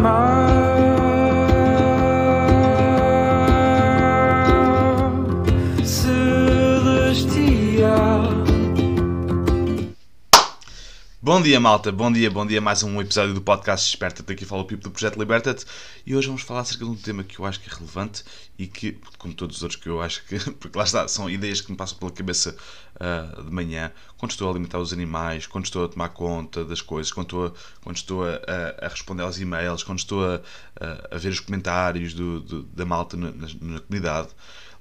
my Bom dia, malta. Bom dia, bom dia. Mais um episódio do podcast Desperta-te. Aqui fala o Pipo do Projeto Liberta-te. E hoje vamos falar acerca de um tema que eu acho que é relevante e que, como todos os outros que eu acho que... Porque lá está, são ideias que me passam pela cabeça ah, de manhã. Quando estou a alimentar os animais, quando estou a tomar conta das coisas, quando estou a, quando estou a, a- a responder aos e-mails, quando estou a, a- a ver os comentários do- do- da malta na, na- na comunidade.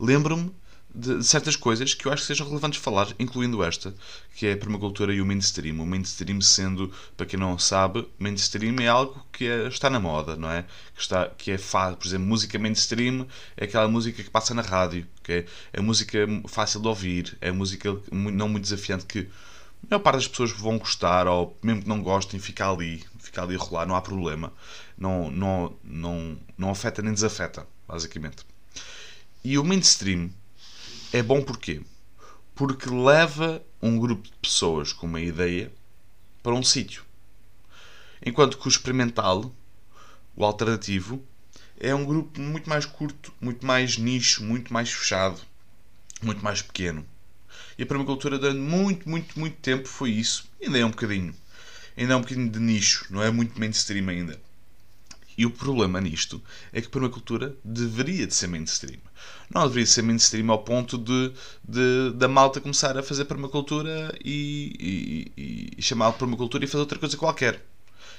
Lembro-me de certas coisas que eu acho que sejam relevantes falar, incluindo esta, que é a permacultura e o mainstream. O mainstream sendo, para quem não sabe, mainstream é algo que é- está na moda, não é? Que, está, que é fácil, por exemplo, música mainstream é aquela música que passa na rádio, que é, é música fácil de ouvir, é música não muito desafiante que a maior parte das pessoas vão gostar, ou mesmo que não gostem, fica ali, fica ali a rolar, não há problema. Não, não, não, não afeta nem desafeta, basicamente. E o mainstream é bom porquê? Porque leva um grupo de pessoas com uma ideia para um sítio. Enquanto que o experimental, o alternativo, é um grupo muito mais curto, muito mais nicho, muito mais fechado, muito mais pequeno. E a permacultura durante muito, muito, muito tempo foi isso. Ainda é um bocadinho. Ainda é um bocadinho de nicho, não é muito mainstream ainda. E o problema nisto é que permacultura deveria de ser mainstream. Não deveria ser mainstream ao ponto de, de- da malta começar a fazer permacultura e, e, e chamar de permacultura e fazer outra coisa qualquer.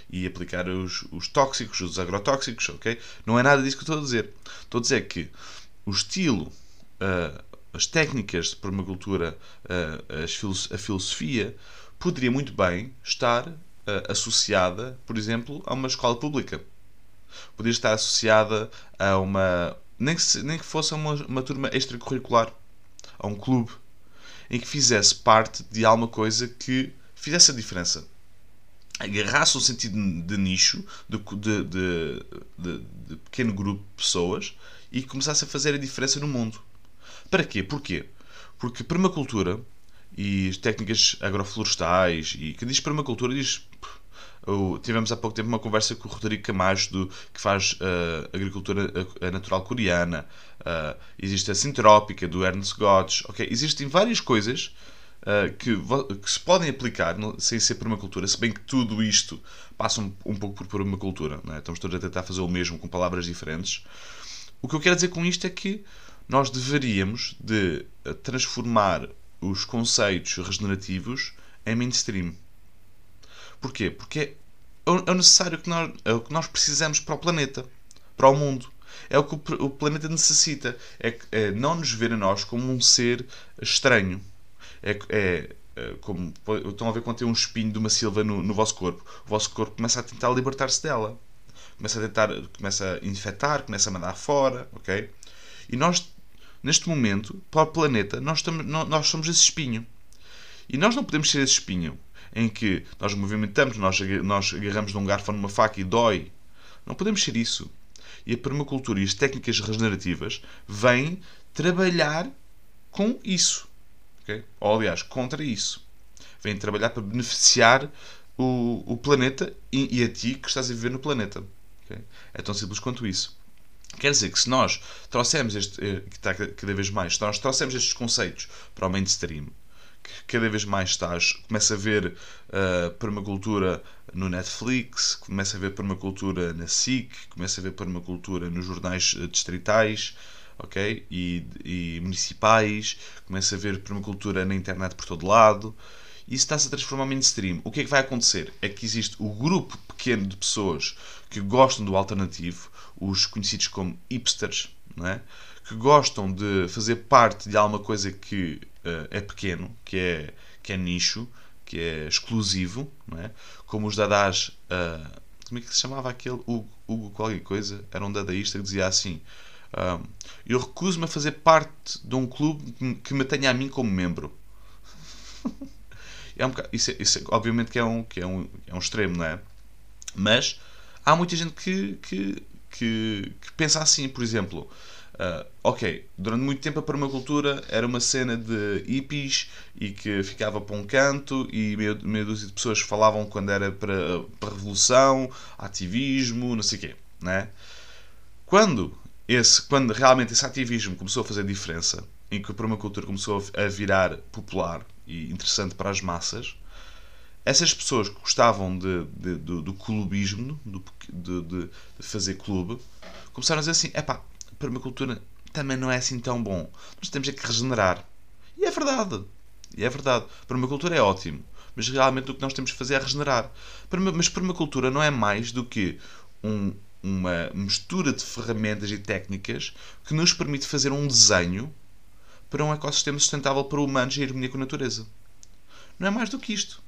E aplicar os, os tóxicos, os agrotóxicos, ok? Não é nada disso que estou a dizer. Estou a dizer que o estilo, ah, as técnicas de permacultura, ah, a filosofia, poderia muito bem estar ah, associada, por exemplo, a uma escola pública podia estar associada a uma. Nem que, se- nem que fosse uma, uma turma extracurricular, a um clube, em que fizesse parte de alguma coisa que fizesse a diferença. Agarrasse um sentido de nicho, de, de, de, de- pequeno grupo de pessoas e começasse a fazer a diferença no mundo. Para quê? Porquê? Porque permacultura e as técnicas agroflorestais e que diz permacultura diz tivemos há pouco tempo uma conversa com o Rodrigo Camacho, do, que faz ah, agricultura ah, natural coreana. Ah, existe a sintrópica, do Ernst Gotts. ok? Existem várias coisas ah, que, que se podem aplicar no- sem ser permacultura, se bem que tudo isto passa um, um pouco por permacultura. Não é? Estamos todos a tentar fazer o mesmo com palavras diferentes. O que eu quero dizer com isto é que nós deveríamos de transformar os conceitos regenerativos em mainstream. Porquê? Porque é é o necessário que nós, é o que nós precisamos para o planeta, para o mundo. É o que o, planeta necessita. É, é não nos ver a nós como um ser estranho. É, é, é como estão a ver quando tem um espinho de uma silva no, no vosso corpo. O vosso corpo começa a tentar libertar-se dela. Começa a tentar, começa a infectar, começa a mandar fora, ok? E nós, neste momento, para o planeta, nós, estamos, nó- nós somos esse espinho. E nós não podemos ser esse espinho em que nós movimentamos, nós, nós agarramos num garfo ou numa faca e dói. Não podemos ser isso. E a permacultura e as técnicas regenerativas vêm trabalhar com isso. ok? Ou, aliás, contra isso. Vêm trabalhar para beneficiar o, o planeta e, e a ti que estás a viver no planeta. ok? É tão simples quanto isso. Quer dizer que se nós trouxermos este, eh, que está cada vez mais, se nós trouxermos estes conceitos para o mainstream, cada vez mais estás, começa a ver uh, permacultura no Netflix, começa a ver permacultura na SIC, começa a ver permacultura nos jornais eh, distritais, ok? E, e municipais, começa a ver permacultura na internet por todo lado. Isso está-se a transformar em mainstream. O que é que vai acontecer? É que existe o grupo pequeno de pessoas que gostam do alternativo, os conhecidos como hipsters, não é? que gostam de fazer parte de alguma coisa que é pequeno, que é, que é nicho, que é exclusivo, não é? como os dadás. ah, como é que se chamava aquele? Hugo, Hugo qualquer coisa? Era um dadaísta que dizia assim: ah, Eu recuso-me a fazer parte de um clube que me- que me tenha a mim como membro. é um bocado- isso, é- isso é- obviamente que é, um, que, é um, é um extremo, não é? Mas há muita gente que, que, que, que pensa assim, por exemplo. Uh, ok, durante muito tempo a permacultura era uma cena de hippies e que ficava para um canto e meia, meia dúzia de pessoas falavam quando era para, para revolução, ativismo, não sei o quê. Né? Quando, esse, quando realmente esse ativismo começou a fazer diferença, em que a permacultura começou a virar popular e interessante para as massas, essas pessoas que gostavam de, de, do, do clubismo, do, de, de, fazer clube, começaram a dizer assim: epá, a permacultura também não é assim tão bom. Nós temos é que regenerar. E é verdade. E é verdade. Permacultura é ótimo. Mas realmente o que nós temos que fazer é regenerar. Mas permacultura não é mais do que um, uma mistura de ferramentas e técnicas que nos permite fazer um desenho para um ecossistema sustentável para humanos e harmonia com a natureza. Não é mais do que isto.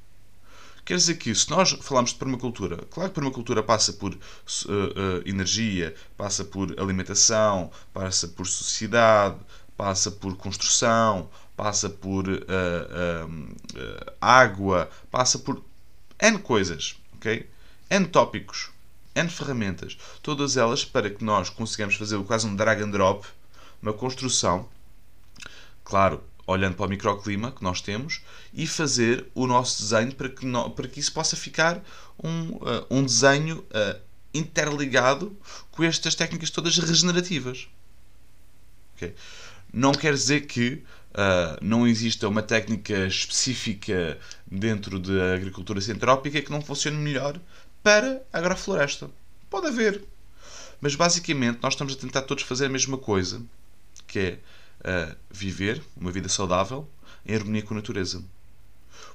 Quer dizer que, se nós falamos de permacultura, claro que permacultura passa por uh, uh, energia, passa por alimentação, passa por sociedade, passa por construção, passa por uh, água, passa por N coisas, ok? N tópicos, N ferramentas. Todas elas para que nós consigamos fazer quase um drag and drop, uma construção, claro, olhando para o microclima que nós temos e fazer o nosso desenho para que, para que isso possa ficar um, uh, um desenho uh, interligado com estas técnicas todas regenerativas. Okay? Não quer dizer que uh, não exista uma técnica específica dentro da agricultura centrópica que não funcione melhor para a agrofloresta. Pode haver. Mas basicamente nós estamos a tentar todos fazer a mesma coisa, que é a viver uma vida saudável em harmonia com a natureza.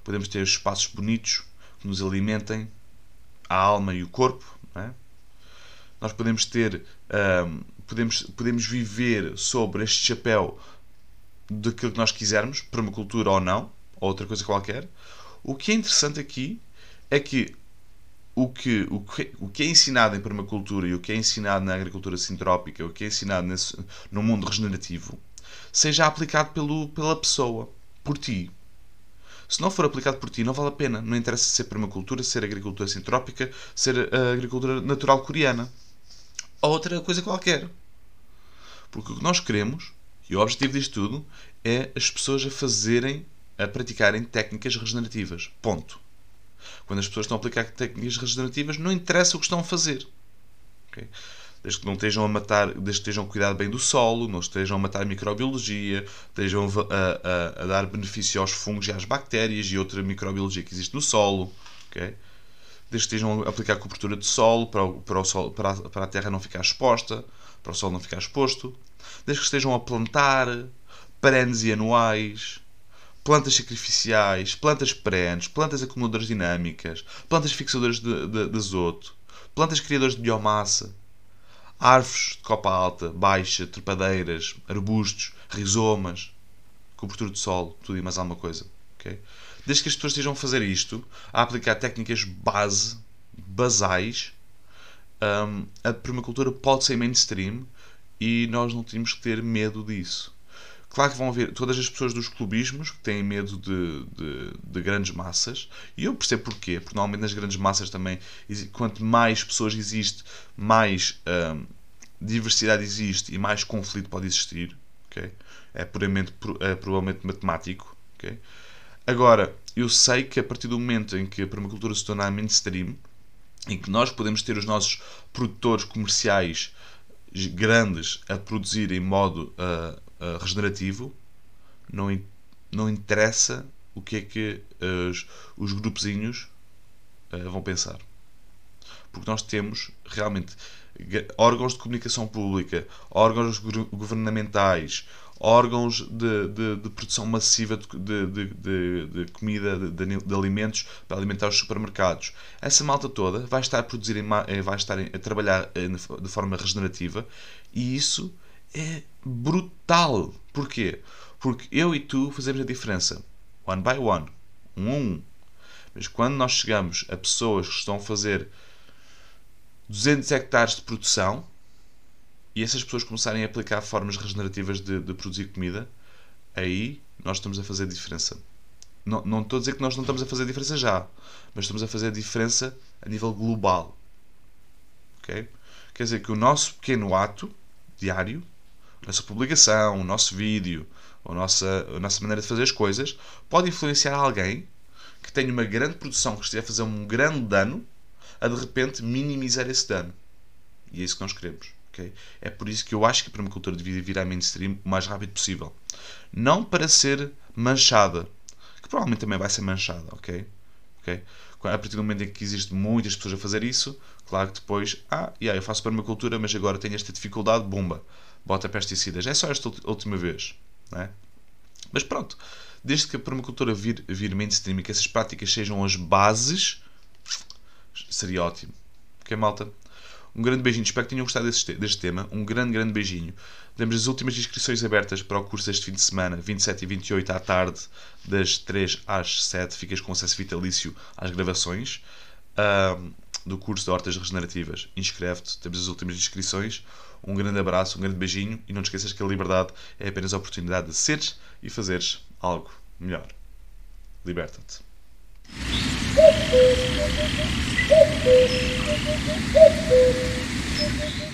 Podemos ter espaços bonitos que nos alimentem a alma e o corpo. É? Nós podemos ter, um, podemos, podemos viver sobre este chapéu daquilo que nós quisermos, permacultura ou não, ou outra coisa qualquer. O que é interessante aqui é que o que, o que, o que é ensinado em permacultura e o que é ensinado na agricultura sintrópica, o que é ensinado nesse, no mundo regenerativo, seja aplicado pelo, pela pessoa, por ti. Se não for aplicado por ti, não vale a pena. Não interessa ser permacultura, ser agricultura sintrópica, ser a agricultura natural coreana. Ou outra coisa qualquer. Porque o que nós queremos, e o objetivo disto tudo, é as pessoas a fazerem, a praticarem técnicas regenerativas. Ponto. Quando as pessoas estão a aplicar técnicas regenerativas, não interessa o que estão a fazer. Okay? Desde que não estejam a matar, desde que estejam a cuidar bem do solo, não estejam a matar a microbiologia, estejam a, a, a, dar benefício aos fungos e às bactérias e outra microbiologia que existe no solo, okay? desde que estejam a aplicar cobertura de solo para, o, para, o solo, para, a, para a terra não ficar exposta, para o solo não ficar exposto, desde que estejam a plantar perenes e anuais, plantas sacrificiais, plantas perenes, plantas acumuladoras dinâmicas, plantas fixadoras de, de, de azoto, plantas criadoras de biomassa, árvores de copa alta, baixa, trepadeiras, arbustos, rizomas, cobertura de solo, tudo e mais alguma coisa. Okay? Desde que as pessoas estejam a fazer isto, a aplicar técnicas base, basais, um, a permacultura pode ser mainstream e nós não temos que ter medo disso. Claro que vão haver todas as pessoas dos clubismos que têm medo de, de, de, grandes massas, e eu percebo porquê, porque normalmente nas grandes massas também, quanto mais pessoas existe, mais hum, diversidade existe e mais conflito pode existir. Okay? É puramente, é provavelmente matemático. Okay? Agora, eu sei que a partir do momento em que a permacultura se tornar mainstream, em que nós podemos ter os nossos produtores comerciais grandes a produzir em modo uh, uh, regenerativo, não, não interessa o que é que os, os grupozinhos uh, vão pensar. Porque nós temos realmente órgãos de comunicação pública, órgãos governamentais, órgãos de, de, de produção massiva de, de, comida, de, alimentos para alimentar os supermercados. Essa malta toda vai estar a produzir, eh, vai estar a trabalhar de forma regenerativa e isso é brutal. Porquê? Porque eu e tu fazemos a diferença. One by one. Um a um. Mas quando nós chegamos a pessoas que estão a fazer 200 hectares de produção e essas pessoas começarem a aplicar formas regenerativas de, de produzir comida, aí nós estamos a fazer diferença. Não, não estou a dizer que nós não estamos a fazer diferença já, mas estamos a fazer diferença a nível global. Okay? Quer dizer que o nosso pequeno ato diário nossa publicação, o nosso vídeo, a nossa, a nossa maneira de fazer as coisas, pode influenciar alguém que tenha uma grande produção, que esteja a fazer um grande dano, a de repente minimizar esse dano. E é isso que nós queremos. Okay? É por isso que eu acho que a permacultura devia virar mainstream o mais rápido possível. Não para ser manchada, que provavelmente também vai ser manchada, ok? okay? A partir do momento em que existem muitas pessoas a fazer isso, claro que depois, ah, yeah, eu faço permacultura, mas agora tenho esta dificuldade, bomba, bota pesticidas. É só esta última vez, não é? Mas pronto, desde que a permacultura vir, vir mainstream e que essas práticas sejam as bases, seria ótimo. Ok, malta? Um grande beijinho. Espero que tenham gostado deste, deste tema. Um grande, grande beijinho. Temos as últimas inscrições abertas para o curso deste fim de semana, 27 e 28 à tarde, das 3 às 7. Ficas com acesso vitalício às gravações uh, do curso de Hortas Regenerativas. Inscreve-te. Temos as últimas inscrições. Um grande abraço, um grande beijinho e não te esqueças que a liberdade é apenas a oportunidade de seres e fazeres algo melhor. Liberta-te.